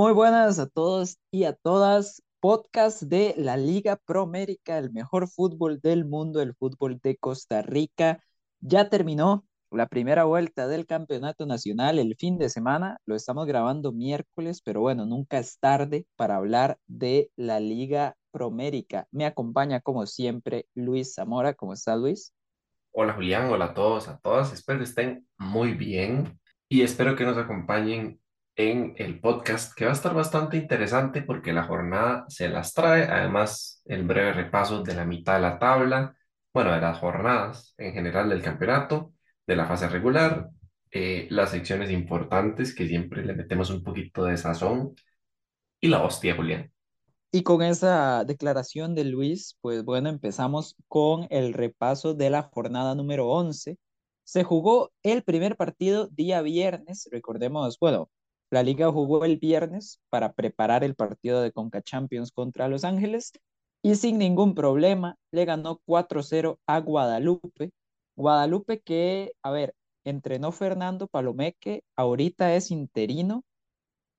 Muy buenas a todos y a todas. Podcast de la Liga Promérica, el mejor fútbol del mundo, el fútbol de Costa Rica. Ya terminó la primera vuelta del Campeonato Nacional el fin de semana. Lo estamos grabando miércoles, pero bueno, nunca es tarde para hablar de la Liga Promérica. Me acompaña como siempre Luis Zamora. ¿Cómo está Luis? Hola Julián, hola a todos, a todas. Espero que estén muy bien y espero que nos acompañen en el podcast que va a estar bastante interesante porque la jornada se las trae. Además, el breve repaso de la mitad de la tabla, bueno, de las jornadas en general del campeonato, de la fase regular, eh, las secciones importantes que siempre le metemos un poquito de sazón y la hostia, Julián. Y con esa declaración de Luis, pues bueno, empezamos con el repaso de la jornada número 11. Se jugó el primer partido día viernes, recordemos, bueno, la liga jugó el viernes para preparar el partido de Conca Champions contra Los Ángeles y sin ningún problema le ganó 4-0 a Guadalupe. Guadalupe que, a ver, entrenó Fernando Palomeque, ahorita es interino,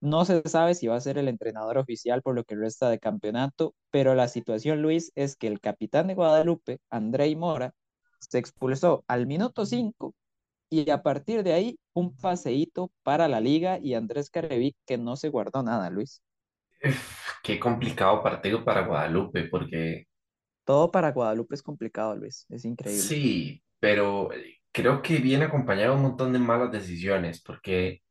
no se sabe si va a ser el entrenador oficial por lo que resta de campeonato, pero la situación, Luis, es que el capitán de Guadalupe, Andrei Mora, se expulsó al minuto 5 y a partir de ahí un paseíto para la liga y Andrés Carevic que no se guardó nada, Luis. Qué complicado partido para Guadalupe porque Todo para Guadalupe es complicado, Luis, es increíble. sí, pero eh, creo que viene acompañado de un montón de malas decisiones porque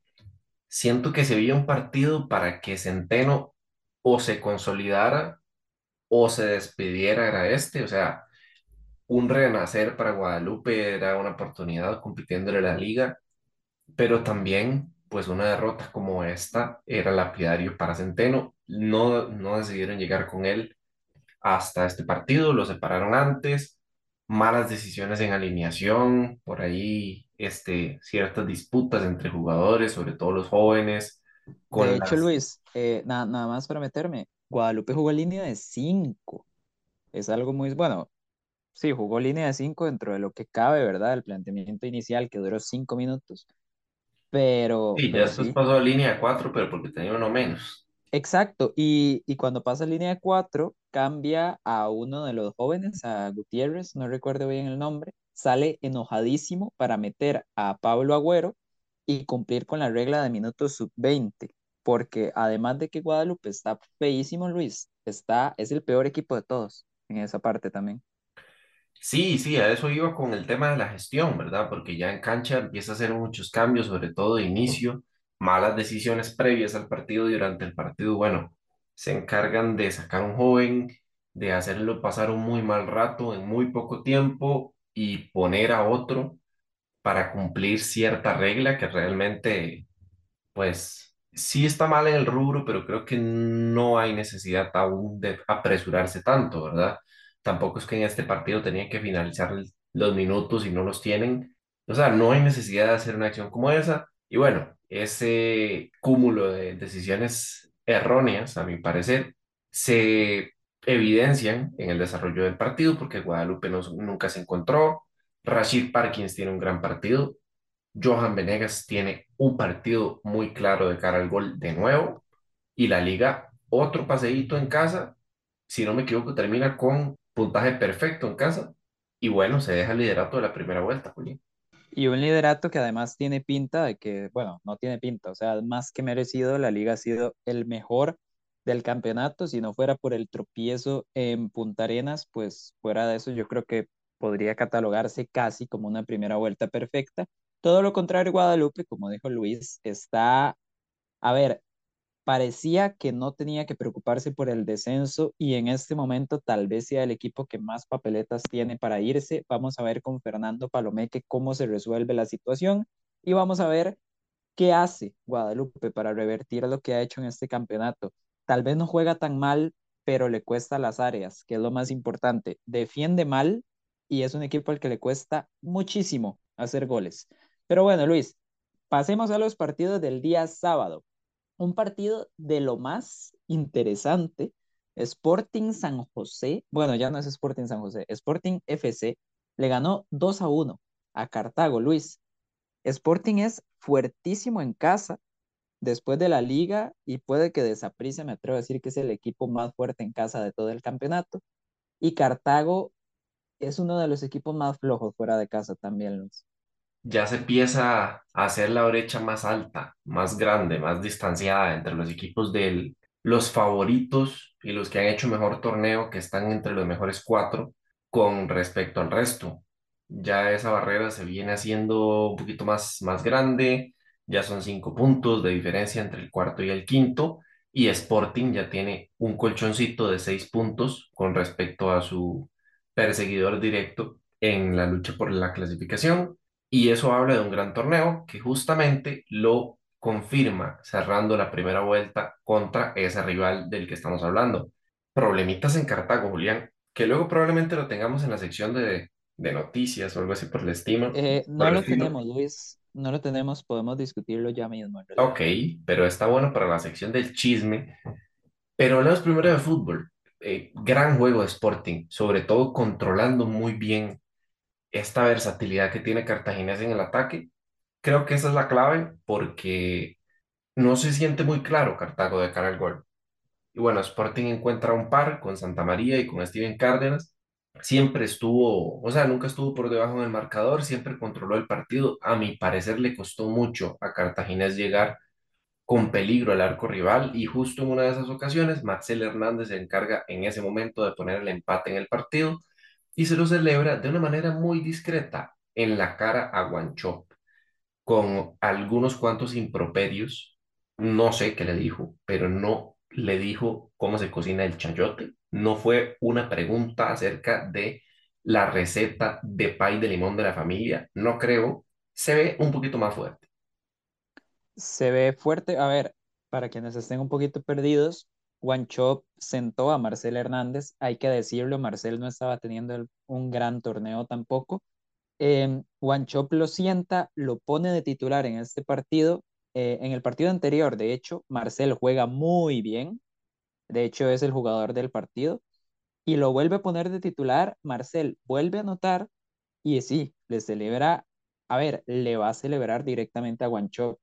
siento que se vio un partido para que Centeno o se consolidara o se despidiera era este, o sea, un renacer para Guadalupe era una oportunidad compitiendo en la liga, pero también pues una derrota como esta era lapidario para Centeno, no, no decidieron llegar con él hasta este partido, lo separaron antes, malas decisiones en alineación, por ahí este, ciertas disputas entre jugadores, sobre todo los jóvenes, De hecho, las... Luis, eh, na- nada más para meterme, Guadalupe jugó línea de 5. Es algo muy, bueno, sí, jugó línea de 5 dentro de lo que cabe, ¿verdad? El planteamiento inicial que duró 5 minutos, pero, Sí, ya pero después sí. pasó a línea de cuatro, pero porque tenía uno menos. Exacto, y, y cuando pasa a línea de cuatro, cambia a uno de los jóvenes, a Gutiérrez, no recuerdo bien el nombre, sale enojadísimo para meter a Pablo Agüero y cumplir con la regla de minutos sub-20, porque además de que Guadalupe está feísimo, Luis, está, es el peor equipo de todos en esa parte también. Sí, sí, a eso iba con el tema de la gestión, ¿verdad? Porque ya en cancha empieza a hacer muchos cambios, sobre todo de inicio, malas decisiones previas al partido durante el partido, bueno, se encargan de sacar un joven, de hacerlo pasar un muy mal rato en muy poco tiempo y poner a otro para cumplir cierta regla que realmente pues sí está mal en el rubro, pero creo que no hay necesidad aún de apresurarse tanto, ¿verdad? Tampoco es que en este partido tenían que finalizar los minutos y no los tienen. O sea, no hay necesidad de hacer una acción como esa. Y bueno, ese cúmulo de decisiones erróneas, a mi parecer, se evidencian en el desarrollo del partido porque Guadalupe no- nunca se encontró. Rashid Parkins tiene un gran partido, Johan Venegas tiene un partido muy claro de cara al gol de nuevo y la liga otro paseíto en casa, si no me equivoco, termina con puntaje perfecto en casa y bueno, se deja el liderato de la primera vuelta, Julián. Y un liderato que además tiene pinta de que, bueno, no tiene pinta, o sea, más que merecido, la liga ha sido el mejor del campeonato. Si no fuera por el tropiezo en Punta Arenas, pues fuera de eso, yo creo que podría catalogarse casi como una primera vuelta perfecta. Todo lo contrario, Guadalupe, como dijo Luis, está, a ver, parecía que no tenía que preocuparse por el descenso y en este momento tal vez sea el equipo que más papeletas tiene para irse. Vamos a ver con Fernando Palomeque cómo se resuelve la situación y vamos a ver qué hace Guadalupe para revertir lo que ha hecho en este campeonato. Tal vez no juega tan mal, pero le cuesta las áreas, que es lo más importante. Defiende mal y es un equipo al que le cuesta muchísimo hacer goles. Pero bueno, Luis, pasemos a los partidos del día sábado un partido de lo más interesante. Sporting San José, bueno, ya no es Sporting San José, Sporting FC le ganó 2 a 1 a Cartago, Luis. Sporting es fuertísimo en casa, después de la liga y puede que Desaprissa me atrevo a decir que es el equipo más fuerte en casa de todo el campeonato. Y Cartago es uno de los equipos más flojos fuera de casa también, Luis. Ya se empieza a hacer la brecha más alta, más grande, más distanciada entre los equipos de los favoritos y los que han hecho mejor torneo, que están entre los mejores cuatro, con respecto al resto. Ya esa barrera se viene haciendo un poquito más, más grande, ya son cinco puntos de diferencia entre el cuarto y el quinto, y Sporting ya tiene un colchoncito de seis puntos con respecto a su perseguidor directo en la lucha por la clasificación. Y eso habla de un gran torneo que justamente lo confirma cerrando la primera vuelta contra ese rival del que estamos hablando. Problemitas en Cartago, Julián, que luego probablemente lo tengamos en la sección de, de noticias o algo así por el estilo. Eh, no lo estilo. tenemos, Luis, no lo tenemos, podemos discutirlo ya mismo. Ok, pero está bueno para la sección del chisme. Pero hablemos primero de fútbol. Eh, gran juego de Sporting, sobre todo controlando muy bien esta versatilidad que tiene Cartaginés en el ataque. Creo que esa es la clave porque no se siente muy claro Cartago de cara al gol. Y bueno, Sporting encuentra un par con Santa María y con Steven Cárdenas. Siempre estuvo, o sea, nunca estuvo por debajo del marcador, siempre controló el partido. A mi parecer le costó mucho a Cartaginés llegar con peligro al arco rival y justo en una de esas ocasiones Marcel Hernández se encarga en ese momento de poner el empate en el partido y se lo celebra de una manera muy discreta en la cara a Guanchope con algunos cuantos improperios. No sé qué le dijo, pero no le dijo cómo se cocina el chayote. No fue una pregunta acerca de la receta de pay de limón de la familia. No creo. Se ve un poquito más fuerte. Se ve fuerte, a ver, para quienes estén un poquito perdidos, Chop sentó a Marcel Hernández, hay que decirlo, Marcel no estaba teniendo un gran torneo tampoco. Eh, Chop lo sienta, lo pone de titular en este partido. Eh, en el partido anterior, de hecho, Marcel juega muy bien, de hecho es el jugador del partido, y lo vuelve a poner de titular, Marcel vuelve a anotar y sí, le celebra, a ver, le va a celebrar directamente a Guanchope.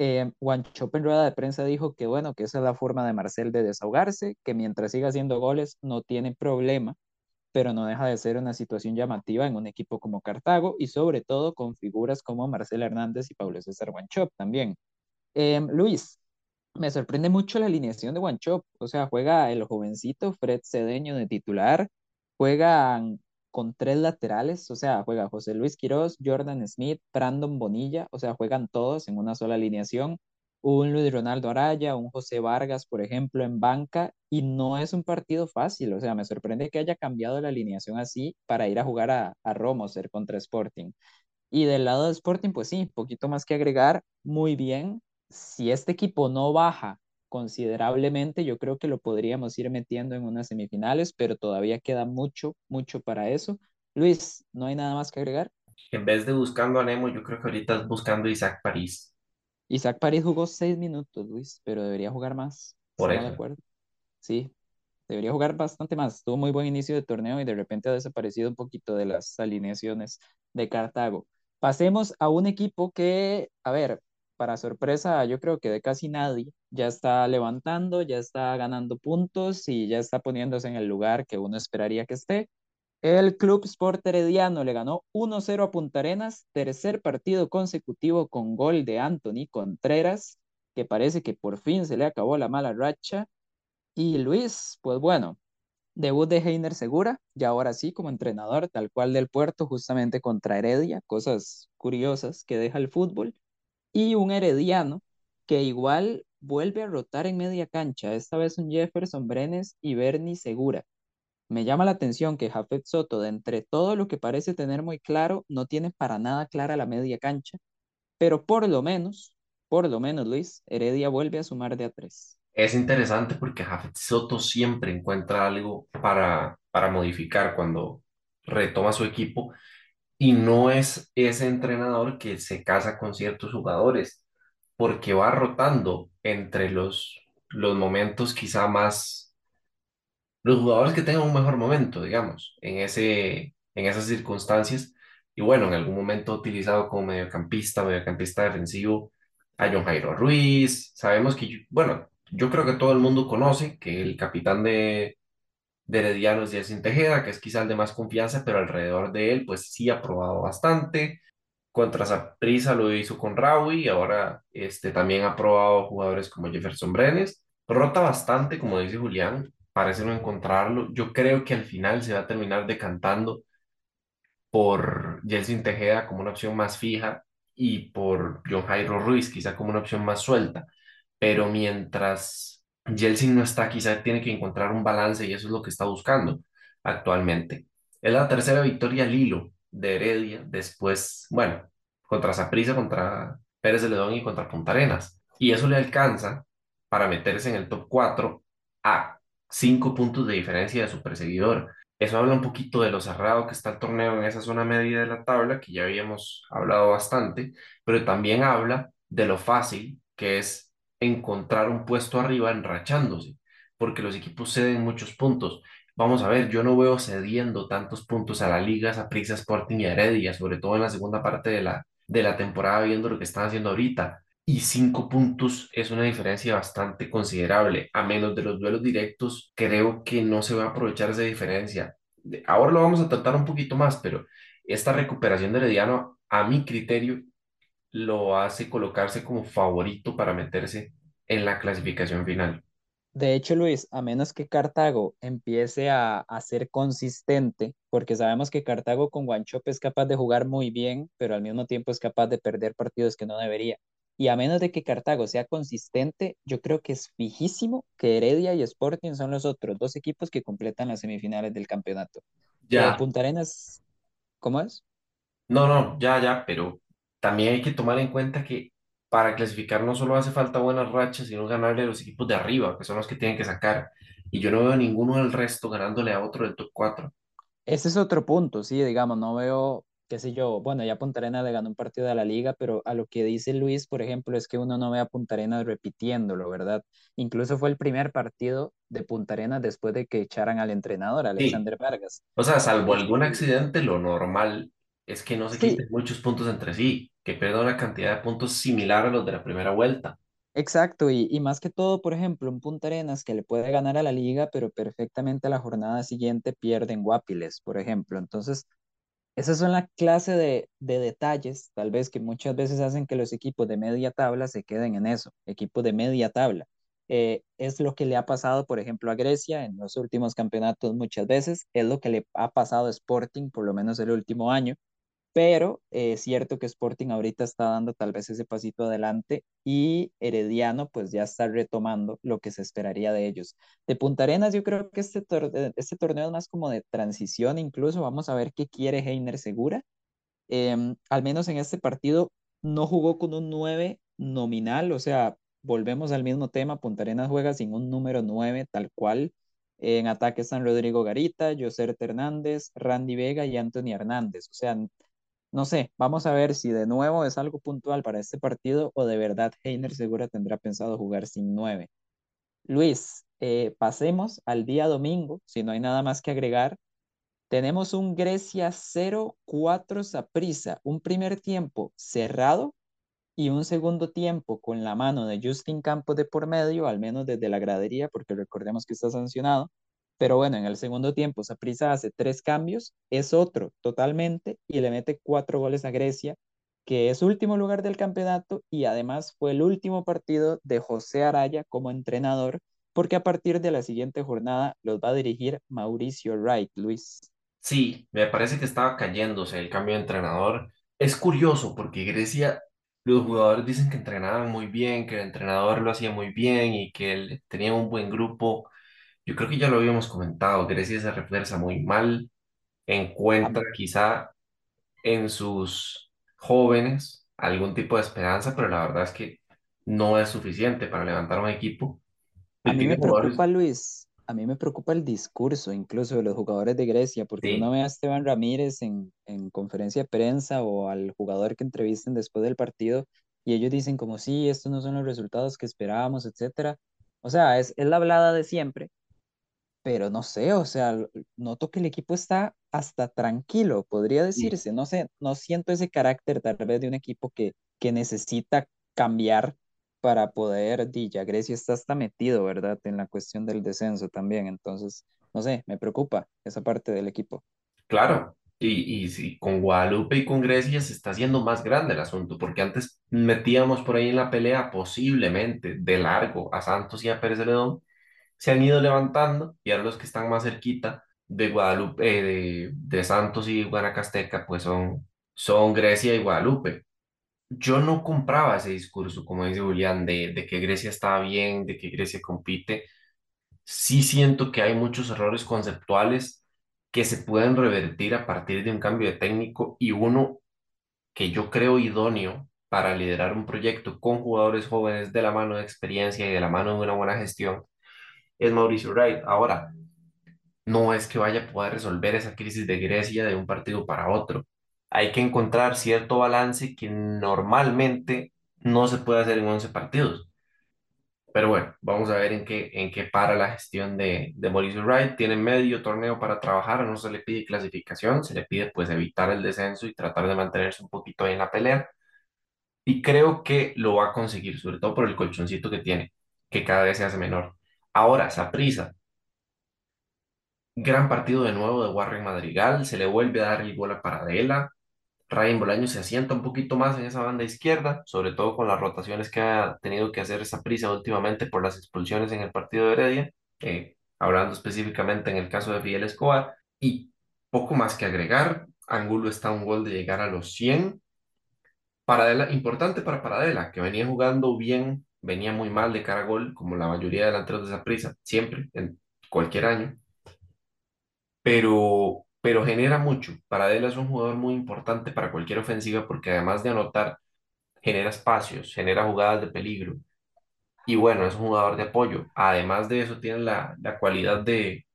Eh, en rueda de prensa dijo que bueno, que esa es la forma de Marcel de desahogarse, que mientras siga haciendo goles no tiene problema, pero no deja de ser una situación llamativa en un equipo como Cartago y sobre todo con figuras como Marcel Hernández y Pablo César Guanchope también. Eh, Luis, me sorprende mucho la alineación de Guanchope. O sea, juega el jovencito Fred Cedeño de titular, juegan con tres laterales, o sea, juega José Luis Quiroz, Jordan Smith, Brandon Bonilla, o sea, juegan todos en una sola alineación. Un Luis Ronaldo Araya, un José Vargas, por ejemplo, en banca, y no es un partido fácil, o sea, me sorprende que haya cambiado la alineación así para ir a jugar a, a Romoser contra Sporting. Y del lado de Sporting, pues sí, poquito más que agregar, muy bien. Si este equipo no baja considerablemente, yo creo que lo podríamos ir metiendo en unas semifinales, pero todavía queda mucho, mucho para eso. Luis, ¿no hay nada más que agregar? En vez de buscando a Nemo, yo creo que ahorita es buscando a Isaac París. Isaac París jugó seis minutos, Luis, pero debería jugar más. Por ¿Estamos de eso. acuerdo? Sí, debería jugar bastante más. Tuvo muy buen inicio de torneo y de repente ha desaparecido un poquito de las alineaciones de Cartago. Pasemos a un equipo que, a ver, para sorpresa, yo creo que de casi nadie, ya está levantando, ya está ganando puntos y ya está poniéndose en el lugar que uno esperaría que esté. El Club Sport Herediano le ganó 1-0 a Punta Arenas, tercer partido consecutivo con gol de Anthony Contreras, que parece que por fin se le acabó la mala racha. Y Luis, pues bueno, debut de Heiner Segura, y ahora sí como entrenador, tal cual del Puerto, justamente contra Heredia, cosas curiosas que deja el fútbol, y un Herediano que igual vuelve a rotar en media cancha, esta vez un Jefferson Brenes y Bernie Segura. Me llama la atención que Jafet Soto, de entre todo lo que parece tener muy claro, no tiene para nada clara la media cancha, pero por lo menos, por lo menos, Luis, Heredia vuelve a sumar de a tres. Es interesante porque Jafet Soto siempre encuentra algo para, para modificar cuando retoma su equipo y no es ese entrenador que se casa con ciertos jugadores porque va rotando entre los, los momentos quizá más, los jugadores que tengan un mejor momento, digamos, en ese, en esas circunstancias. Y bueno, en algún momento utilizado como mediocampista, mediocampista defensivo, a John Jairo Ruiz, sabemos que, bueno, yo creo que todo el mundo conoce que el capitán de, de Herediano es Jelsin Tejeda, que es quizá el de más confianza, pero alrededor de él, pues sí ha probado bastante. Contra Saprissa lo hizo con Raúl y ahora este, también ha probado jugadores como Jefferson Brenes. Rota bastante, como dice Julián, parece no encontrarlo. Yo creo que al final se va a terminar decantando por Jelsin Tejeda como una opción más fija y por John Jairo Ruiz quizá como una opción más suelta. Pero mientras Jelsin no está, quizá tiene que encontrar un balance y eso es lo que está buscando actualmente. Es la tercera victoria al hilo de Heredia, después, bueno, contra Saprissa, contra Pérez de Ledón y contra Punta Arenas. Y eso le alcanza para meterse en el top 4 a 5 puntos de diferencia de su perseguidor. Eso habla un poquito de lo cerrado que está el torneo en esa zona media de la tabla, que ya habíamos hablado bastante, pero también habla de lo fácil que es encontrar un puesto arriba enrachándose, porque los equipos ceden muchos puntos. Vamos a ver, yo no veo cediendo tantos puntos a la Liga, a Prisa Sporting y a Heredia, sobre todo en la segunda parte de la, de la temporada, viendo lo que están haciendo ahorita. Y cinco puntos es una diferencia bastante considerable. A menos de los duelos directos, creo que no se va a aprovechar esa diferencia. Ahora lo vamos a tratar un poquito más, pero esta recuperación de Herediano, a mi criterio, lo hace colocarse como favorito para meterse en la clasificación final. De hecho, Luis, a menos que Cartago empiece a, a ser consistente, porque sabemos que Cartago con Guanchope es capaz de jugar muy bien, pero al mismo tiempo es capaz de perder partidos que no debería. Y a menos de que Cartago sea consistente, yo creo que es fijísimo que Heredia y Sporting son los otros dos equipos que completan las semifinales del campeonato. Ya, Punta Arenas, ¿cómo es? no, no, ya, ya, pero también hay que tomar en cuenta que para clasificar no solo hace falta buenas rachas, sino ganarle a los equipos de arriba, que son los que tienen que sacar. Y yo no veo ninguno del resto ganándole a otro del top cuatro Ese es otro punto, sí, digamos, no veo, qué sé yo, bueno, ya Punta Arenas le ganó un partido de la liga, pero a lo que dice Luis, por ejemplo, es que uno no ve a Punta Arenas repitiéndolo, ¿verdad? Incluso fue el primer partido de Punta Arenas después de que echaran al entrenador, Sí, Alexander Vargas. o sea, salvo algún Y accidente, lo normal es que no se sí, quiten muchos puntos entre sí, que pierda una cantidad de puntos similar a los de la primera vuelta. exacto, y, y más que todo, por ejemplo, un Punta Arenas que le puede ganar a la liga, pero perfectamente a la jornada siguiente pierden Guapiles, por ejemplo. Entonces, Esas son la clase de, de detalles, tal vez, que muchas veces hacen que los equipos de media tabla se queden en eso, equipos de media tabla. Eh, es lo que le ha pasado, por ejemplo, a Grecia en los últimos campeonatos muchas veces, es lo que le ha pasado a Sporting, por lo menos el último año, pero eh, es cierto que Sporting ahorita está dando tal vez ese pasito adelante y Herediano pues ya está retomando lo que se esperaría de ellos. De Punta Arenas yo creo que este, eh, este torneo es más como de transición incluso, vamos a ver qué quiere Heiner Segura. Em, al menos en este partido no jugó con un 9 nominal, o sea, volvemos al mismo tema, Punta Arenas juega sin un número 9 tal cual. En ataque están Rodrigo Garita, Joser Hernández, Randy Vega y Anthony Hernández. O sea, no sé, vamos a ver si de nuevo es algo puntual para este partido o de verdad Heiner Segura tendrá pensado jugar sin nueve. Luis, eh, pasemos al día domingo, si no hay nada más que agregar. Tenemos un Grecia 0-4 Saprissa, un primer tiempo cerrado y un segundo tiempo con la mano de Justin Campos de por medio, al menos desde la gradería, porque recordemos que está sancionado. Pero bueno, en el segundo tiempo, Saprissa hace tres cambios, es otro totalmente y le mete cuatro goles a Grecia, que es último lugar del campeonato y además fue el último partido de José Araya como entrenador, porque a partir de la siguiente jornada los va a dirigir Mauricio Wright, Luis. Sí, me parece que estaba cayéndose el cambio de entrenador. Es curioso porque Grecia, los jugadores dicen que entrenaban muy bien, que el entrenador lo hacía muy bien y que él tenía un buen grupo. Yo creo que ya lo habíamos comentado, Grecia se refuerza muy mal, encuentra quizá en sus jóvenes algún tipo de esperanza, pero la verdad es que no es suficiente para levantar un equipo. A mí me jugadores, preocupa, Luis, a mí me preocupa el discurso incluso de los jugadores de Grecia, porque uno sí, ve a Esteban Ramírez en, en conferencia de prensa o al jugador que entrevisten después del partido y ellos dicen como sí, estos no son los resultados que esperábamos, etcétera. O sea, es, es la hablada de siempre, pero no sé, o sea, noto que el equipo está hasta tranquilo, podría sí, decirse. No sé, no siento ese carácter tal vez de un equipo que, que necesita cambiar para poder, di, ya Grecia está hasta metido, ¿verdad? En la cuestión del descenso también, entonces, no sé, me preocupa esa parte del equipo. Claro, y, y sí, con Guadalupe y con Grecia se está haciendo más grande el asunto, porque antes metíamos por ahí en la pelea posiblemente de largo a Santos y a Pérez Celedón, se han ido levantando y ahora los que están más cerquita de Guadalupe, eh, de, de Santos y Guanacasteca, pues son, son Grecia y Guadalupe. Yo no compraba ese discurso, como dice Julián, de, de que Grecia está bien, de que Grecia compite. Sí siento que hay muchos errores conceptuales que se pueden revertir a partir de un cambio de técnico y uno que yo creo idóneo para liderar un proyecto con jugadores jóvenes de la mano de experiencia y de la mano de una buena gestión es Mauricio Wright. Ahora, no es que vaya a poder resolver esa crisis de Grecia de un partido para otro. Hay que encontrar cierto balance que normalmente no se puede hacer en 11 partidos. Pero bueno, vamos a ver en qué, en qué para la gestión de, de Mauricio Wright. Tiene medio torneo para trabajar, no se le pide clasificación, se le pide pues evitar el descenso y tratar de mantenerse un poquito ahí en la pelea. Y creo que lo va a conseguir, sobre todo por el colchoncito que tiene, que cada vez se hace menor. Ahora, Saprissa, gran partido de nuevo de Warren Madrigal, se le vuelve a dar el gol a Paradela. Ryan Bolaño se asienta un poquito más en esa banda izquierda, sobre todo con las rotaciones que ha tenido que hacer Saprissa últimamente por las expulsiones en el partido de Heredia, eh, hablando específicamente en el caso de Fidel Escobar. Y poco más que agregar, Angulo está a un gol de llegar a los 100. Paradela, importante para Paradela, que venía jugando bien venía muy mal de cara a gol, como la mayoría de delanteros de esa prisa, siempre, en cualquier año, pero, pero genera mucho. Paradela es un jugador muy importante para cualquier ofensiva porque además de anotar, genera espacios, genera jugadas de peligro. Y bueno, es un jugador de apoyo. Además de eso, tiene la, la cualidad de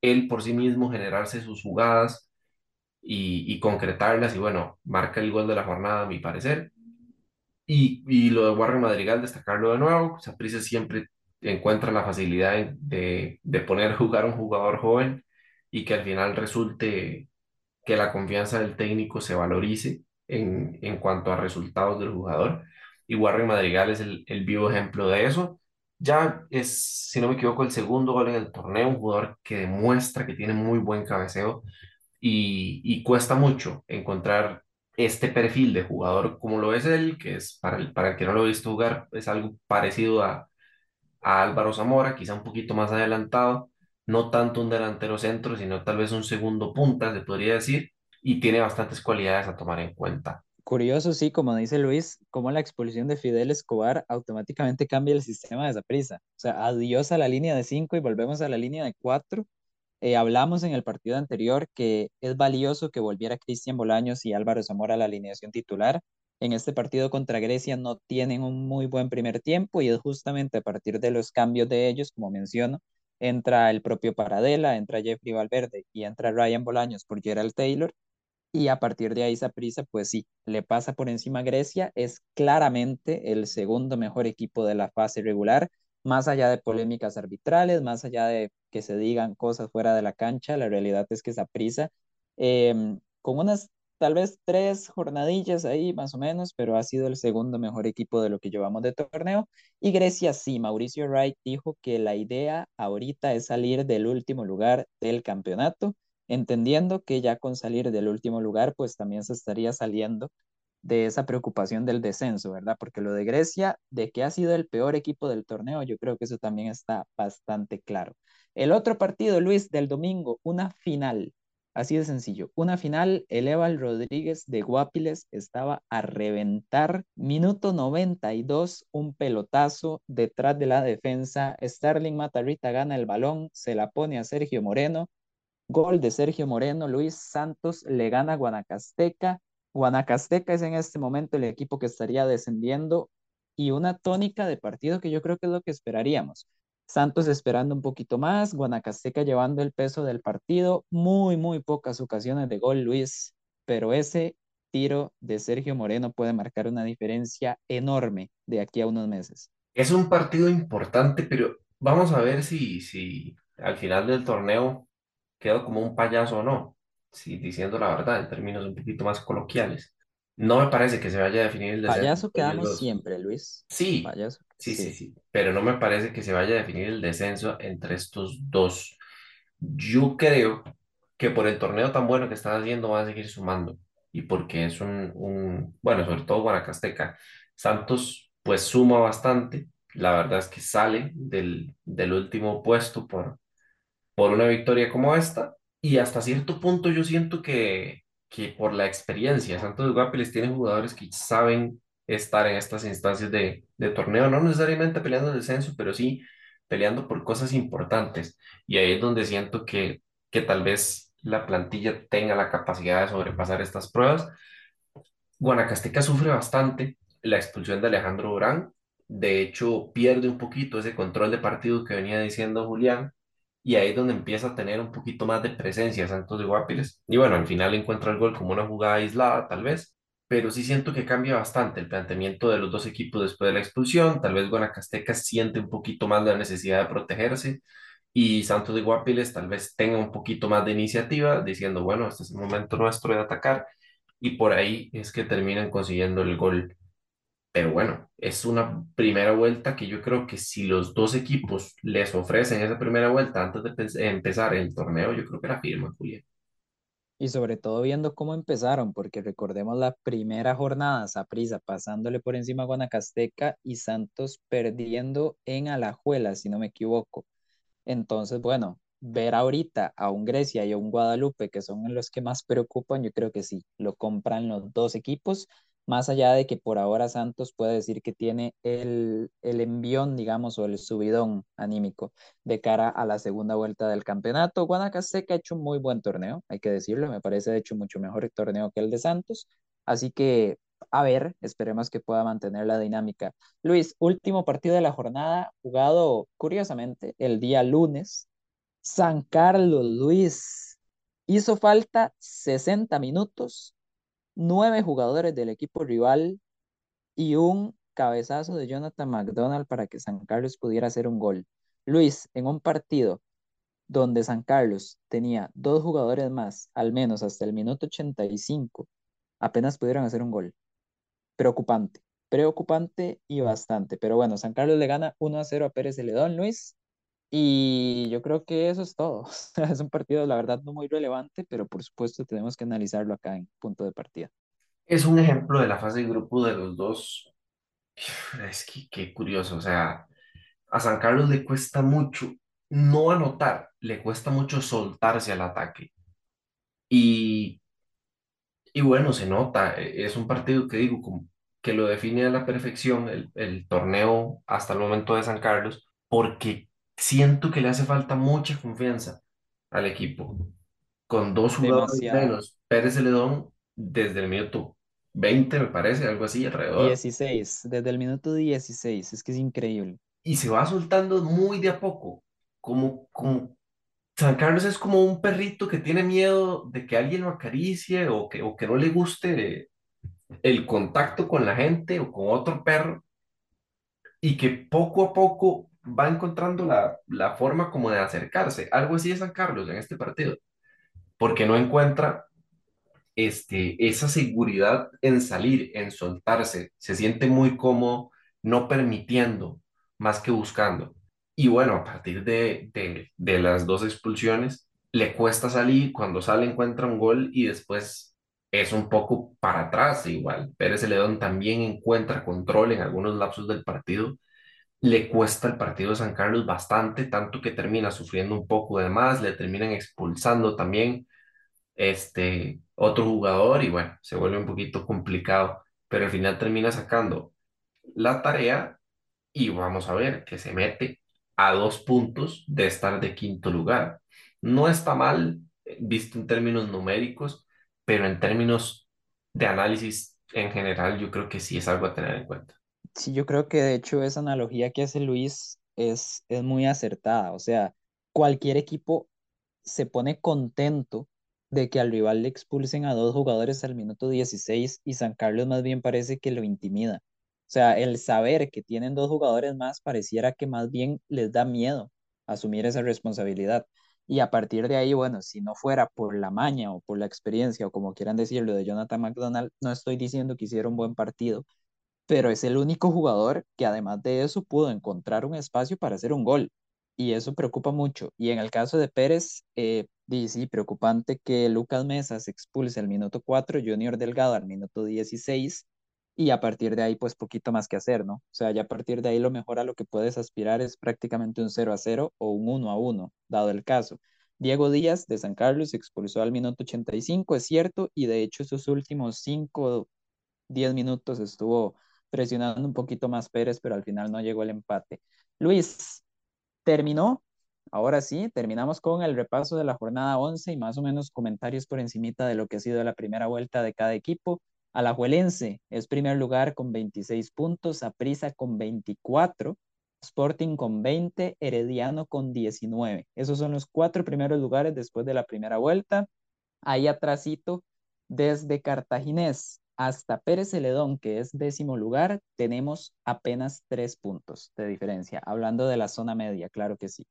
él por sí mismo generarse sus jugadas y, y concretarlas. Y bueno, marca el gol de la jornada, a mi parecer. Y, y lo de Warren Madrigal, destacarlo de nuevo, Saprissa siempre encuentra la facilidad de, de poner jugar a un jugador joven y que al final resulte que la confianza del técnico se valorice en, en cuanto a resultados del jugador. Y Warren Madrigal es el, el vivo ejemplo de eso. Ya es, si no me equivoco, el segundo gol en el torneo, un jugador que demuestra que tiene muy buen cabeceo y, y cuesta mucho encontrar este perfil de jugador como lo es él, que es para el, para el que no lo he visto jugar, es algo parecido a, a Álvaro Zamora, quizá un poquito más adelantado, no tanto un delantero centro, sino tal vez un segundo punta, se podría decir, y tiene bastantes cualidades a tomar en cuenta. Curioso, sí, como dice Luis, cómo la expulsión de Fidel Escobar automáticamente cambia el sistema de esa prisa. O sea, adiós a la línea de 5 y volvemos a la línea de 4 eh, hablamos en el partido anterior que es valioso que volviera Cristian Bolaños y Álvaro Zamora a la alineación titular. En este partido contra Grecia no tienen un muy buen primer tiempo y es justamente a partir de los cambios de ellos, como menciono, entra el propio Paradela, entra Jeffrey Valverde y entra Ryan Bolaños por Gerald Taylor. Y a partir de ahí, Saprissa, pues sí, le pasa por encima a Grecia. Es claramente el segundo mejor equipo de la fase regular más allá de polémicas arbitrales, más allá de que se digan cosas fuera de la cancha, la realidad es que Saprissa, eh, con unas tal vez tres jornadillas ahí más o menos, pero ha sido el segundo mejor equipo de lo que llevamos de torneo. Y Grecia sí, Mauricio Wright dijo que la idea ahorita es salir del último lugar del campeonato, entendiendo que ya con salir del último lugar, pues también se estaría saliendo de esa preocupación del descenso, ¿verdad? Porque lo de Grecia, de que ha sido el peor equipo del torneo, yo creo que eso también está bastante claro. El otro partido, Luis, del domingo, una final, así de sencillo, una final, el Eval Rodríguez de Guapiles estaba a reventar, minuto 92, un pelotazo detrás de la defensa, Starling Matarrita gana el balón, se la pone a Sergio Moreno, gol de Sergio Moreno, Luis Santos le gana a Guanacasteca, Guanacasteca es en este momento el equipo que estaría descendiendo y una tónica de partido que yo creo que es lo que esperaríamos. Santos esperando un poquito más, Guanacasteca llevando el peso del partido, muy, muy pocas ocasiones de gol, Luis, pero ese tiro de Sergio Moreno puede marcar una diferencia enorme de aquí a unos meses. Es un partido importante, pero vamos a ver si, si al final del torneo quedó como un payaso o no, si, diciendo la verdad en términos un poquito más coloquiales. No me parece que se vaya a definir el descenso Payaso entre quedamos siempre, Luis. Sí, Payaso, sí, sí, sí. sí, pero no me parece que se vaya a definir el descenso entre estos dos. Yo creo que por el torneo tan bueno que están haciendo van a seguir sumando y porque es un, un bueno, sobre todo Guanacasteca. Santos pues suma bastante, la verdad es que sale del, del último puesto por, por una victoria como esta. Y hasta cierto punto yo siento que, que por la experiencia, Santos Guapiles tiene jugadores que saben estar en estas instancias de, de torneo, no necesariamente peleando el descenso, pero sí peleando por cosas importantes. Y ahí es donde siento que, que tal vez la plantilla tenga la capacidad de sobrepasar estas pruebas Guanacasteca sufre bastante la expulsión de Alejandro Durán. De hecho, pierde un poquito ese control de partido que venía diciendo Julián. Y ahí es donde empieza a tener un poquito más de presencia Santos de Guapiles. Y bueno, al final encuentra el gol como una jugada aislada, tal vez. Pero sí siento que cambia bastante el planteamiento de los dos equipos después de la expulsión. Tal vez Guanacasteca siente un poquito más la necesidad de protegerse. Y Santos de Guapiles tal vez tenga un poquito más de iniciativa, diciendo, bueno, este es el momento nuestro de atacar y por ahí es que terminan consiguiendo el gol. Pero bueno, es una primera vuelta que yo creo que si los dos equipos les ofrecen esa primera vuelta antes de pe- empezar el torneo, yo creo que la firman, Julián. Y sobre todo viendo cómo empezaron, porque recordemos la primera jornada, Saprissa pasándole por encima a Guanacasteca y Santos perdiendo en Alajuela, si no me equivoco. Entonces, bueno, ver ahorita a un Grecia y a un Guadalupe, que son los que más preocupan, yo creo que sí, lo compran los dos equipos, más allá de que por ahora Santos puede decir que tiene el, el envión, digamos, o el subidón anímico de cara a la segunda vuelta del campeonato. Guanacasteca ha hecho un muy buen torneo, hay que decirlo, me parece de hecho mucho mejor el torneo que el de Santos, así que a ver, esperemos que pueda mantener la dinámica. Luis, último partido de la jornada, jugado curiosamente el día lunes. San Carlos, Luis, hizo falta 60 minutos, nueve jugadores del equipo rival y un cabezazo de Jonathan McDonald para que San Carlos pudiera hacer un gol. Luis, en un partido donde San Carlos tenía dos jugadores más, al menos hasta el minuto 85, apenas pudieron hacer un gol preocupante, preocupante y bastante. Pero bueno, San Carlos le gana 1 a 0 a Pérez Celedón, Luis. Y yo creo que eso es todo. Es un partido, la verdad, no muy relevante, pero por supuesto tenemos que analizarlo acá en punto de partida. Es un ejemplo de la fase de grupo de los dos. Es que qué curioso, o sea, a San Carlos le cuesta mucho no anotar, le cuesta mucho soltarse al ataque. Y Y bueno, se nota, e- es un partido que digo, como que lo define a la perfección el, el torneo hasta el momento de San Carlos, porque siento que le hace falta mucha confianza al equipo. Con dos jugadores Demasiada. menos, Pérez Celedón desde el minuto 20 me parece, algo así alrededor, 16, desde el minuto 16, es que es increíble. y se va soltando muy de a poco, como, como San Carlos es como un perrito que tiene miedo de que alguien lo acaricie o que, o que no le guste el contacto con la gente o con otro perro y que poco a poco va encontrando la, la forma como de acercarse. Algo así es San Carlos en este partido, porque no encuentra este, esa seguridad en salir, en soltarse. Se siente muy cómodo, no permitiendo más que buscando. Y bueno, a partir de, de, de las dos expulsiones, le cuesta salir, cuando sale encuentra un gol y después es un poco para atrás igual. Pérez Celedón también encuentra control en algunos lapsos del partido. Le cuesta el partido de San Carlos bastante, tanto que termina sufriendo un poco de más, le terminan expulsando también este, otro jugador y bueno, se vuelve un poquito complicado, pero al final termina sacando la tarea y vamos a ver que se mete a dos puntos de estar de quinto lugar. No está mal eh, visto en términos numéricos, pero en términos de análisis en general yo creo que sí es algo a tener en cuenta. Sí, yo creo que de hecho esa analogía que hace Luis es, es muy acertada. O sea, cualquier equipo se pone contento de que al rival le expulsen a dos jugadores al minuto 16 y San Carlos más bien parece que lo intimida. O sea, el saber que tienen dos jugadores más pareciera que más bien les da miedo asumir esa responsabilidad. Y a partir de ahí, bueno, si no fuera por la maña o por la experiencia o como quieran decirlo de Jonathan McDonald, no estoy diciendo que hiciera un buen partido, pero es el único jugador que además de eso pudo encontrar un espacio para hacer un gol. Y eso preocupa mucho. Y en el caso de Pérez, eh, sí, preocupante que Lucas Mesa se expulse al minuto 4, Junior Delgado al minuto 16, y a partir de ahí, pues poquito más que hacer, ¿no? O sea, ya a partir de ahí lo mejor a lo que puedes aspirar es prácticamente un 0 a 0 o un 1 a 1, dado el caso. Diego Díaz de San Carlos se expulsó al minuto 85, es cierto, y de hecho esos últimos 5, 10 minutos estuvo presionando un poquito más Pérez, pero al final no llegó el empate. Luis, terminó. Ahora sí, terminamos con el repaso de la jornada 11 y más o menos comentarios por encimita de lo que ha sido la primera vuelta de cada equipo. Alajuelense es primer lugar con 26 puntos, Aprisa con 24, Sporting con 20, Herediano con 19. Esos son los cuatro primeros lugares después de la primera vuelta. Ahí atrásito, desde Cartaginés hasta Pérez Celedón, que es décimo lugar, tenemos apenas tres puntos de diferencia, hablando de la zona media, claro que sí.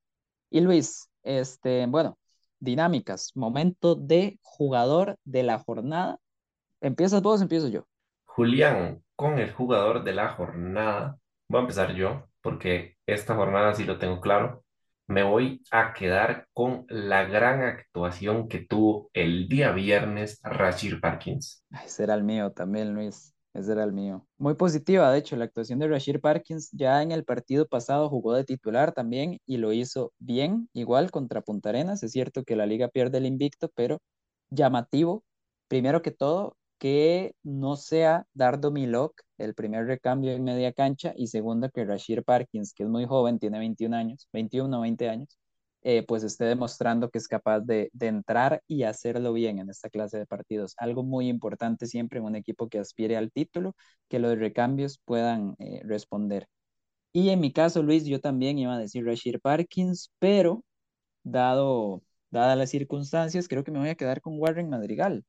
Y Luis, este, bueno, dinámicas, momento de jugador de la jornada. ¿Empiezas vos empiezo yo? Julián, con el jugador de la jornada, voy a empezar yo, porque esta jornada sí lo tengo claro. Me voy a quedar con la gran actuación que tuvo el día viernes Rashir Parkins. Ese era el mío también, Luis. Ese era el mío. Muy positiva, de hecho, la actuación de Rashir Parkins ya en el partido pasado jugó de titular también y lo hizo bien, igual contra Punta Arenas. Es cierto que la liga pierde el invicto, pero llamativo. Primero que todo, que no sea Dardo Milok el primer recambio en media cancha y segundo que Rashir Parkins, que es muy joven, tiene 21 años, 21 o 20 años, eh, pues esté demostrando que es capaz de, entrar y hacerlo bien en esta clase de partidos. Algo muy importante siempre en un equipo que aspire al título, que los recambios puedan eh, responder. Y en mi caso, Luis, yo también iba a decir Rashir Parkins, pero dado, dadas las circunstancias, creo que me voy a quedar con Warren Madrigal.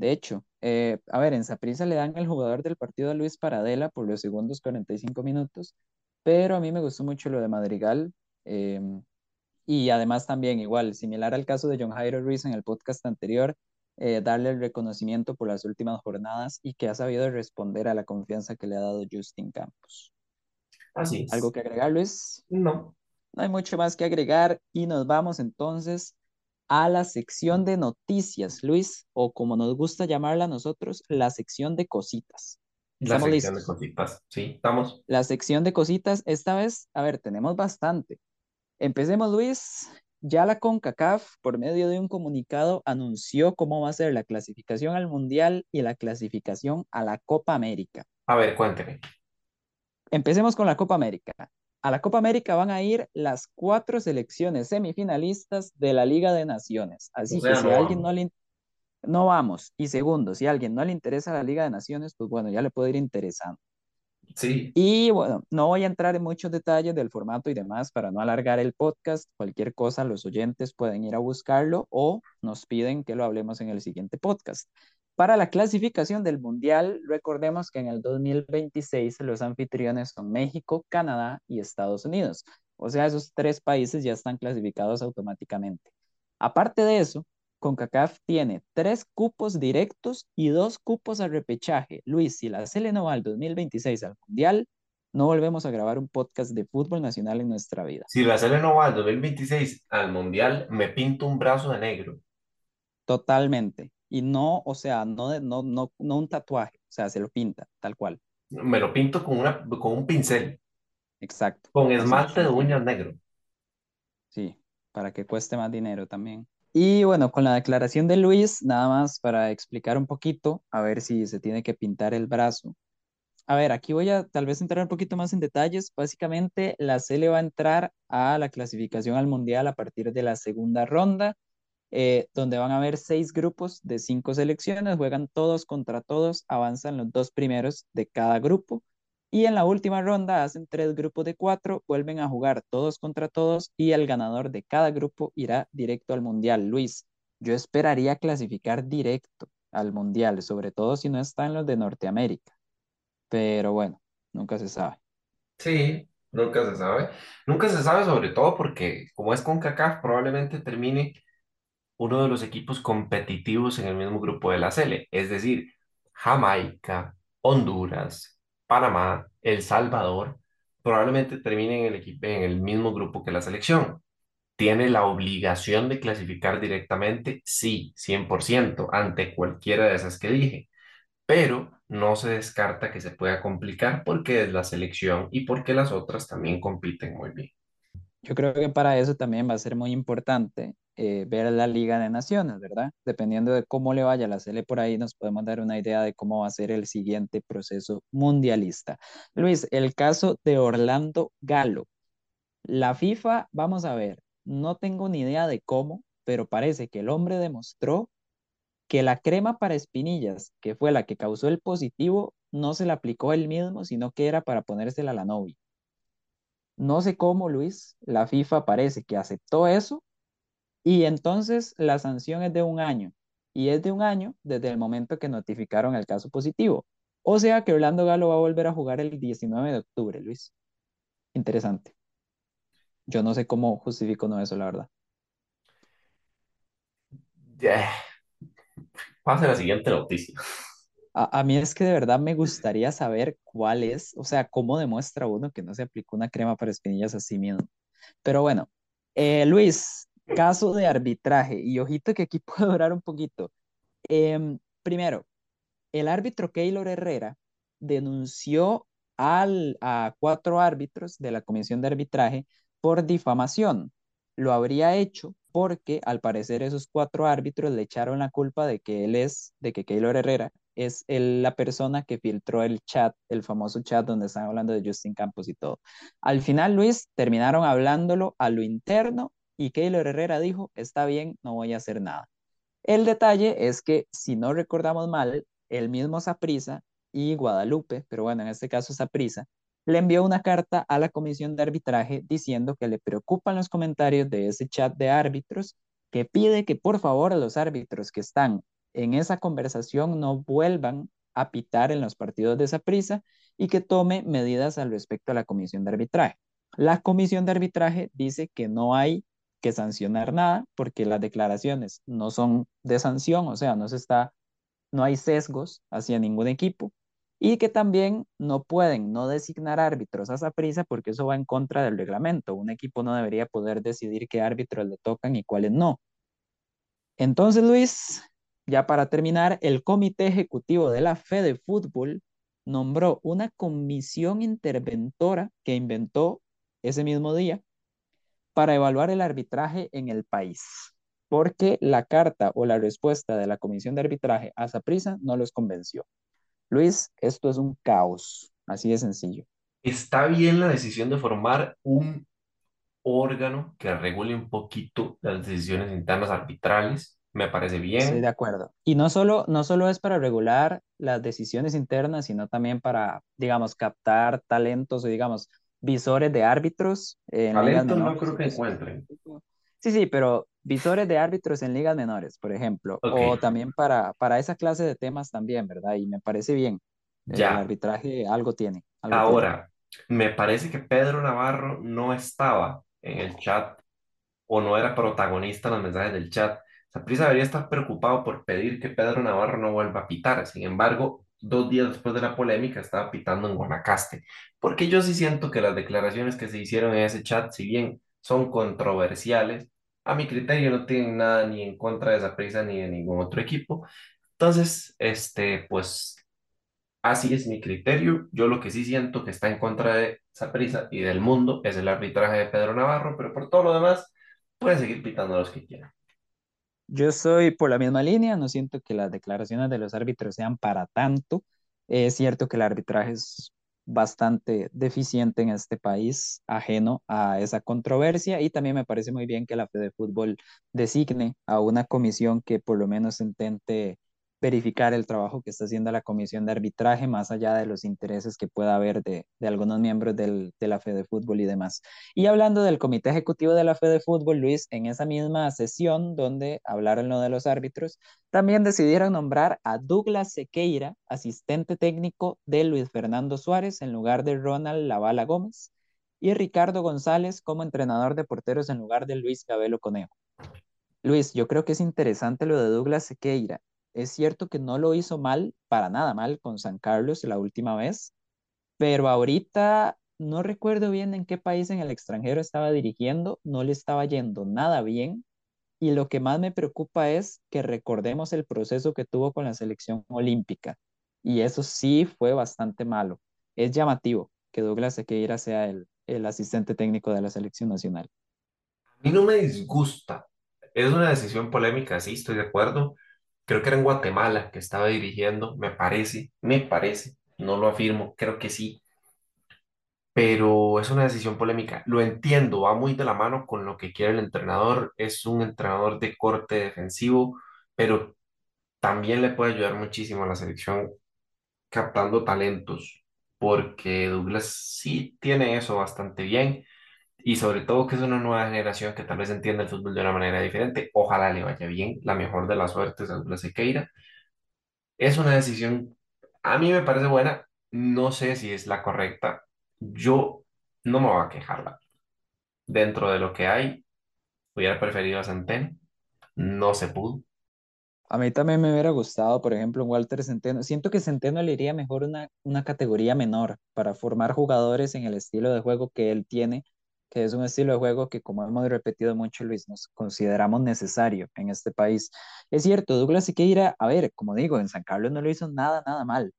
De hecho, eh, a ver, en Saprissa le dan el jugador del partido a Luis Paradela por los segundos 45 minutos, pero a mí me gustó mucho lo de Madrigal. Em, y además también, igual, similar al caso de John Jairo Ruiz en el podcast anterior, eh, darle el reconocimiento por las últimas jornadas y que ha sabido responder a la confianza que le ha dado Justin Campos. Así es. ¿Algo que agregar, Luis? No. No hay mucho más que agregar y nos vamos entonces a la sección de noticias, Luis, o como nos gusta llamarla a nosotros, la sección de cositas. La sección de cositas, sí, estamos. La sección de cositas, esta vez, a ver, tenemos bastante. Empecemos, Luis. Ya la CONCACAF, por medio de un comunicado, anunció cómo va a ser la clasificación al Mundial y la clasificación a la Copa América. A ver, cuénteme. Empecemos con la Copa América. A la Copa América van a ir las cuatro selecciones semifinalistas de la Liga de Naciones. Así que si a alguien no le no vamos. Y segundo, si a alguien no le interesa la Liga de Naciones, pues bueno, ya le puede ir interesando. Sí. Y bueno, no voy a entrar en muchos detalles del formato y demás para no alargar el podcast. Cualquier cosa, los oyentes pueden ir a buscarlo o nos piden que lo hablemos en el siguiente podcast. Para la clasificación del Mundial, recordemos que en el 2026 los anfitriones son México, Canadá y Estados Unidos. O sea, esos tres países ya están clasificados automáticamente. Aparte de eso, CONCACAF tiene tres cupos directos y dos cupos a repechaje. Luis, si la Sele no va al 2026 al Mundial, no volvemos a grabar un podcast de fútbol nacional en nuestra vida. Si la Sele no va al 2026 al Mundial, me pinto un brazo de negro. Totalmente. Y no, o sea, no, no, no, no un tatuaje, o sea, se lo pinta, tal cual. Me lo pinto con, una, con un pincel. Exacto. Con esmalte de uñas negro. Sí, para que cueste más dinero también. Y bueno, con la declaración de Luis, nada más para explicar un poquito, a ver si se tiene que pintar el brazo. A ver, aquí voy a tal vez entrar un poquito más en detalles. Básicamente, la CL va a entrar a la clasificación al Mundial a partir de la segunda ronda. Eh, donde van a haber seis grupos de cinco selecciones, juegan todos contra todos, avanzan los dos primeros de cada grupo y en la última ronda hacen tres grupos de cuatro, vuelven a jugar todos contra todos y el ganador de cada grupo irá directo al Mundial. Luis, yo esperaría clasificar directo al Mundial, sobre todo si no están los de Norteamérica, pero bueno, nunca se sabe. Sí, Nunca se sabe. Nunca se sabe sobre todo porque como es con CONCACAF, probablemente termine uno de los equipos competitivos en el mismo grupo de la Sele, es decir, Jamaica, Honduras, Panamá, El Salvador, probablemente terminen en el equipo, en el mismo grupo que la selección. ¿Tiene la obligación de clasificar directamente? Sí, 100%, ante cualquiera de esas que dije, pero no se descarta que se pueda complicar porque es la selección y porque las otras también compiten muy bien. Yo creo que para eso también va a ser muy importante eh, ver la Liga de Naciones, ¿verdad? Dependiendo de cómo le vaya la Sele por ahí, nos podemos dar una idea de cómo va a ser el siguiente proceso mundialista. Luis, el caso de Orlando Galo. La FIFA, vamos a ver, no tengo ni idea de cómo, pero parece que el hombre demostró que la crema para espinillas, que fue la que causó el positivo, no se la aplicó él mismo, sino que era para ponérsela a la novia. No sé cómo, Luis, la FIFA parece que aceptó eso y entonces la sanción es de un año. Y es de un año desde el momento que notificaron el caso positivo. O sea que Orlando Galo va a volver a jugar el 19 de octubre, Luis. Interesante. Yo no sé cómo justifico no eso, la verdad. Yeah. Pasa a la siguiente noticia. A, a, mí es que de verdad me gustaría saber cuál es, o sea, cómo demuestra uno que no se aplicó una crema para espinillas así mismo. Pero bueno, eh, Luis, caso de arbitraje, y ojito que aquí puede durar un poquito. Eh, primero, el árbitro Keylor Herrera denunció al, a cuatro árbitros de la comisión de arbitraje por difamación. Lo habría hecho porque al parecer esos cuatro árbitros le echaron la culpa de que él es, de que Keylor Herrera es el, la persona que filtró el chat, el famoso chat donde están hablando de Justin Campos y todo. Al final, Luis, terminaron hablándolo a lo interno y Keylor Herrera dijo, está bien, no voy a hacer nada. El detalle es que, si no recordamos mal, el mismo Saprisa y Guadalupe, pero bueno, en este caso Saprisa, le envió una carta a la comisión de arbitraje diciendo que le preocupan los comentarios de ese chat de árbitros, que pide que por favor los árbitros que están en esa conversación no vuelvan a pitar en los partidos de esa prisa y que tome medidas al respecto a la comisión de arbitraje. La comisión de arbitraje dice que no hay que sancionar nada porque las declaraciones no son de sanción, o sea, no se está no hay sesgos hacia ningún equipo y que también no pueden no designar árbitros a esa prisa porque eso va en contra del reglamento. Un equipo no debería poder decidir qué árbitros le tocan y cuáles no. Entonces, Luis, ya para terminar, el Comité Ejecutivo de la Fede Fútbol nombró una comisión interventora que inventó ese mismo día para evaluar el arbitraje en el país, porque la carta o la respuesta de la comisión de arbitraje a Saprisa no los convenció. Luis, esto es un caos, así de sencillo. Está bien la decisión de formar un órgano que regule un poquito las decisiones internas arbitrales, me parece Estoy bien. de acuerdo. Y no solo, no solo es para regular las decisiones internas, sino también para, digamos, captar talentos o, digamos, visores de árbitros en ligas Talentos no menores. creo que Eso- encuentren. Sí, sí, pero visores de árbitros en ligas menores, por ejemplo, o también para, para esa clase de temas también, ¿verdad? Y me parece bien. El ya. arbitraje algo tiene, algo tiene. Ahora, me parece que Pedro Navarro no estaba en el chat o no era protagonista en los mensajes del chat. Saprissa debería estar preocupado por pedir que Pedro Navarro no vuelva a pitar. Sin embargo, dos días después de la polémica estaba pitando en Guanacaste. Porque yo sí siento que las declaraciones que se hicieron en ese chat, si bien son controversiales, a mi criterio no tienen nada ni en contra de Saprissa ni de ningún otro equipo. Entonces, este, pues así es mi criterio. Yo lo que sí siento que está en contra de Saprissa y del mundo es el arbitraje de Pedro Navarro, pero por todo lo demás, pueden seguir pitando a los que quieran. Yo soy por la misma línea, no siento que las declaraciones de los árbitros sean para tanto. Es cierto que el arbitraje es bastante deficiente en este país, ajeno a esa controversia, y también me parece muy bien que la Fede Fútbol designe a una comisión que por lo menos intente verificar el trabajo que está haciendo la comisión de arbitraje, más allá de los intereses que pueda haber de, algunos miembros del, de la Fede Fútbol y demás. Y hablando del comité ejecutivo de la Fede Fútbol, Luis, en esa misma sesión donde hablaron lo de los árbitros, también decidieron nombrar a Douglas Sequeira, asistente técnico de Luis Fernando Suárez, en lugar de Ronald Lavala Gómez. y Ricardo González como entrenador de porteros en lugar de Luis Gabelo Conejo. Luis, yo creo que es interesante lo de Douglas Sequeira. Es cierto que no lo hizo mal, para nada mal, con San Carlos la última vez, pero ahorita no recuerdo bien en qué país en el extranjero estaba dirigiendo, no le estaba yendo nada bien. Y lo que más me preocupa es que recordemos el proceso que tuvo con la selección olímpica. Y eso sí fue bastante malo. Es llamativo que Douglas Sequeira sea el, el asistente técnico de la selección nacional. A mí no me disgusta. Es una decisión polémica, sí, estoy de acuerdo. Creo que era en Guatemala que estaba dirigiendo, me parece, me parece, no lo afirmo, creo que sí, pero es una decisión polémica. Lo entiendo, va muy de la mano con lo que quiere el entrenador. Es un entrenador de corte defensivo, pero también le puede ayudar muchísimo a la selección captando talentos, porque Douglas sí tiene eso bastante bien y sobre todo que es una nueva generación que tal vez entiende el fútbol de una manera diferente. Ojalá le vaya bien, la mejor de las suertes a Douglas Sequeira. Es una decisión, a mí me parece buena, no sé si es la correcta. Yo no me voy a quejarla. Dentro de lo que hay, hubiera preferido a Centeno, no se pudo. A mí también me hubiera gustado, por ejemplo, Walter Centeno. Siento que Centeno le iría mejor una, una categoría menor para formar jugadores en el estilo de juego que él tiene, que es un estilo de juego que, como hemos repetido mucho, Luis, nos consideramos necesario en este país. Es cierto, Douglas Siqueira, a ver, como digo, en San Carlos no lo hizo nada, nada mal.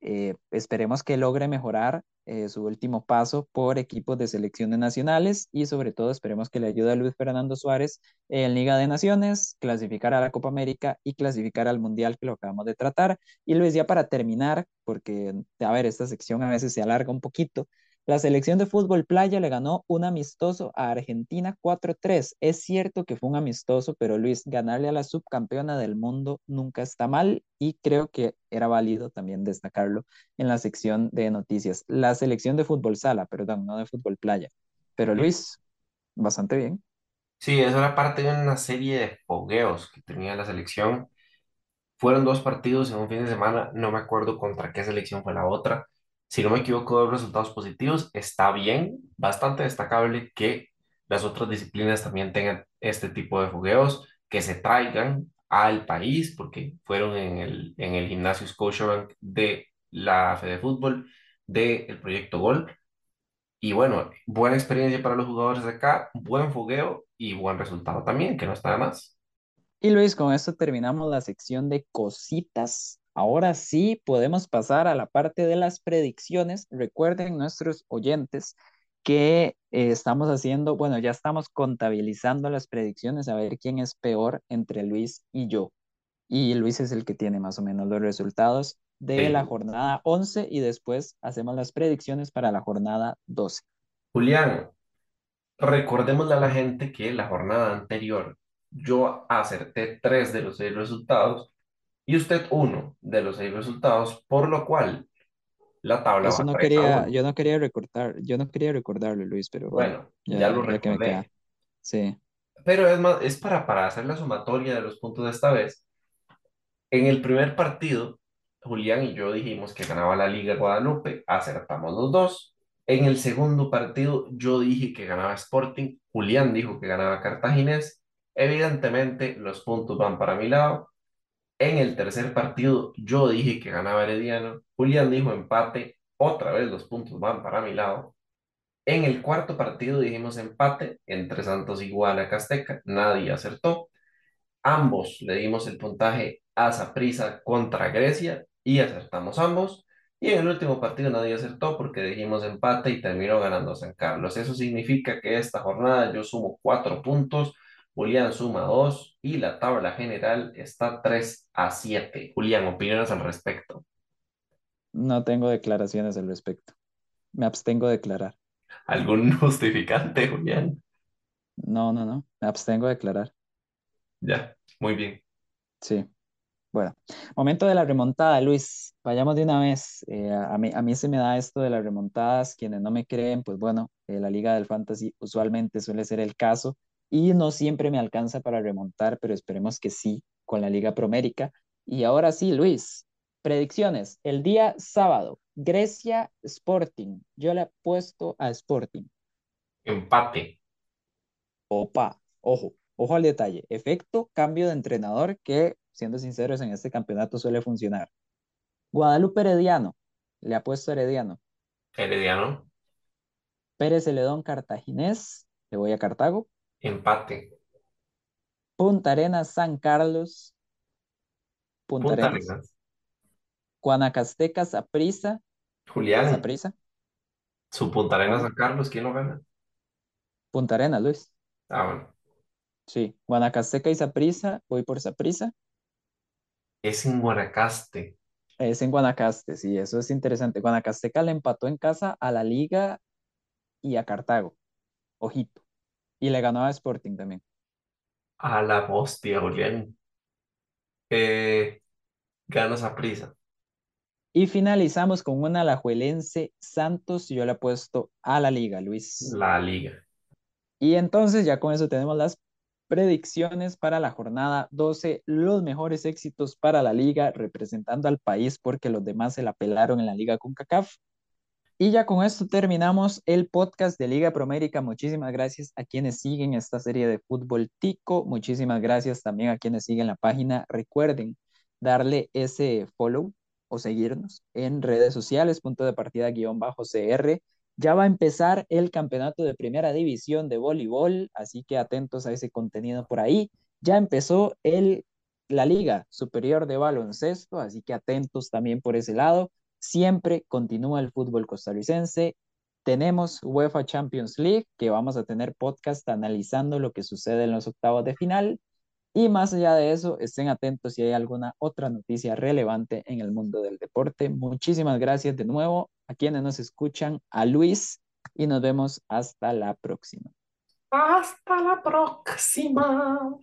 Eh, esperemos que logre mejorar eh, su último paso por equipos de selecciones nacionales y sobre todo esperemos que le ayude a Luis Fernando Suárez en Liga de Naciones, clasificar a la Copa América y clasificar al Mundial que lo acabamos de tratar. Y Luis, ya para terminar, porque a ver, esta sección a veces se alarga un poquito, la selección de fútbol playa le ganó un amistoso a Argentina 4-3. Es cierto que fue un amistoso, pero Luis, ganarle a la subcampeona del mundo nunca está mal y creo que era válido también destacarlo en la sección de noticias. La selección de fútbol sala, perdón, no de fútbol playa. Pero Luis, bastante bien. Sí, eso era parte de una serie de fogueos que tenía la selección. Fueron dos partidos en un fin de semana, no me acuerdo contra qué selección fue la otra si no me equivoco, dos resultados positivos. Está bien, bastante destacable que las otras disciplinas también tengan este tipo de fogueos, que se traigan al país, porque fueron en el, en el gimnasio Scotiabank de la Fede Fútbol, del Proyecto Gol. Y bueno, buena experiencia para los jugadores de acá, buen fogueo y buen resultado también, que no está de más. Y Luis, con esto terminamos la sección de cositas Ahora sí podemos pasar a la parte de las predicciones. Recuerden nuestros oyentes que eh, estamos haciendo, bueno, ya estamos contabilizando las predicciones a ver quién es peor entre Luis y yo. Y Luis es el que tiene más o menos los resultados de la jornada 11 y después hacemos las predicciones para la jornada 12. Julián, recordémosle a la gente que la jornada anterior yo acerté tres de los seis resultados y usted uno de los seis resultados, por lo cual la tabla Eso no quería, yo no quería recordar, yo no quería recordarlo, Luis, pero bueno, ya, lo recordé. Sí. Pero es más, es para, para hacer la sumatoria de los puntos de esta vez. En el primer partido, Julián y yo dijimos que ganaba la Liga Guadalupe, acertamos los dos. En el segundo partido, yo dije que ganaba Sporting, Julián dijo que ganaba Cartaginés. Evidentemente, los puntos van para mi lado. En el tercer partido yo dije que ganaba Herediano, Julián dijo empate, otra vez los puntos van para mi lado. En el cuarto partido dijimos empate entre Santos y Guanacasteca, nadie acertó. Ambos le dimos el puntaje a Saprissa contra Grecia y acertamos ambos. Y en el último partido nadie acertó porque dijimos empate y terminó ganando San Carlos. Eso significa que esta jornada yo sumo cuatro puntos Julián suma 2 y la tabla general está 3 a 7. Julián, opiniones al respecto. No tengo declaraciones al respecto. Me abstengo de declarar. ¿Algún justificante, Julián? No, no, no. Me abstengo de declarar. Ya, muy bien. Sí. Bueno, momento de la remontada, Luis. Vayamos de una vez. Eh, a, mí, a mí se me da esto de las remontadas. Quienes no me creen, pues bueno, eh, la Liga del Fantasy usualmente suele ser el caso y no siempre me alcanza para remontar, pero esperemos que sí con la Liga Promérica. Y ahora sí, Luis, Predicciones. El día sábado, Grecia Sporting. Yo le apuesto a Sporting. Empate. Opa, ojo, ojo al detalle. Efecto cambio de entrenador que, siendo sinceros, en este campeonato suele funcionar. Guadalupe Herediano. Le apuesto a Herediano. Herediano. Pérez Celedón Cartaginés. Le voy a Cartago. Empate. Punta Arenas San Carlos. Punta, Punta Arenas. Arenas. Guanacasteca Saprissa. Julián. Saprissa. Su Punta Arenas San Carlos, ¿quién lo gana? Punta Arenas, Luis. Ah, bueno. Sí. Guanacasteca y Saprissa. Voy por Saprissa. Es en Guanacaste. Es en Guanacaste, sí, eso es interesante. Guanacasteca le empató en casa a la Liga y a Cartago. Ojito. Y le ganó a Sporting también. A la hostia, Julián. Eh, ganas a prisa. Y finalizamos con una alajuelense Santos. Yo le he puesto a la Liga, Luis. La liga. Y entonces ya con eso tenemos las predicciones para la jornada 12, los mejores éxitos para la liga representando al país porque los demás se la pelaron en la liga con CACAF. Y ya con esto terminamos el podcast de Liga Promérica. Muchísimas gracias a quienes siguen esta serie de fútbol tico. Muchísimas gracias también a quienes siguen la página. Recuerden darle ese follow o seguirnos en redes sociales, punto de partida guion bajo CR. Ya va a empezar el campeonato de primera división de voleibol, así que atentos a ese contenido por ahí. Ya empezó el, la Liga Superior de Baloncesto, así que atentos también por ese lado. Siempre continúa el fútbol costarricense. Tenemos UEFA Champions League, que vamos a tener podcast analizando lo que sucede en los octavos de final. Y más allá de eso, estén atentos si hay alguna otra noticia relevante en el mundo del deporte. Muchísimas gracias de nuevo a quienes nos escuchan, a Luis, y nos vemos hasta la próxima. Hasta la próxima.